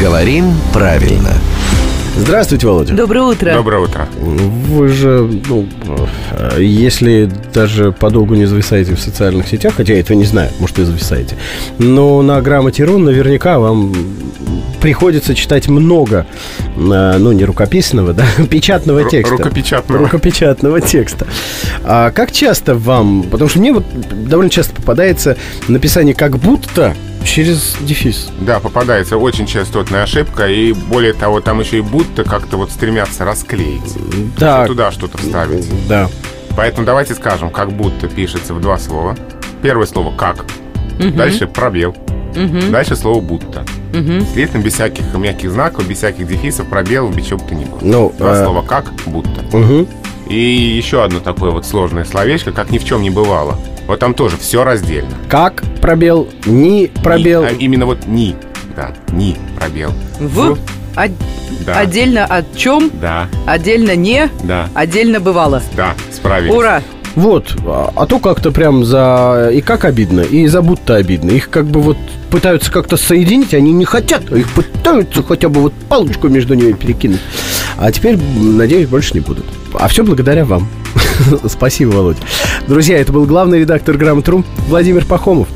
Говорим правильно. Здравствуйте, Володя. Доброе утро. Доброе утро. Вы же, ну, если даже подолгу не зависаете в социальных сетях, хотя я этого не знаю, может, и зависаете, но на грамоте рун наверняка вам приходится читать много, э, ну, не рукописного, да, печатного Ру- текста. рукопечатного. Рукопечатного текста. А как часто вам, потому что мне вот довольно часто попадается написание как будто через дефис. Да, попадается очень частотная ошибка, и более того, там еще и будто как-то вот стремятся расклеить. Да, И туда что-то вставить. да. Поэтому давайте скажем, как будто пишется в два слова. Первое слово «как», дальше пробел, дальше слово «будто». Следом без всяких мягких знаков, без всяких дефисов, пробелов, без чего бы то ни было. Ну, Два э, слова «как», «будто». Мгм. И еще одно такое вот сложное словечко, как ни в чем не бывало. Вот там тоже все раздельно. Как пробел, ни пробел. Ни, а именно вот «ни». Да, «ни» пробел. В, од- Да. отдельно от чем, Да, отдельно не, да, отдельно бывало. да, справились. Ура! Вот, а, а то как-то прям за и как обидно, и за будто обидно. Их как бы вот пытаются как-то соединить, они не хотят, а их пытаются хотя бы вот палочку между ними перекинуть. А теперь, надеюсь, больше не будут. А все благодаря вам. Спасибо, Володя. Друзья, это был главный редактор Грамотру Владимир Пахомов.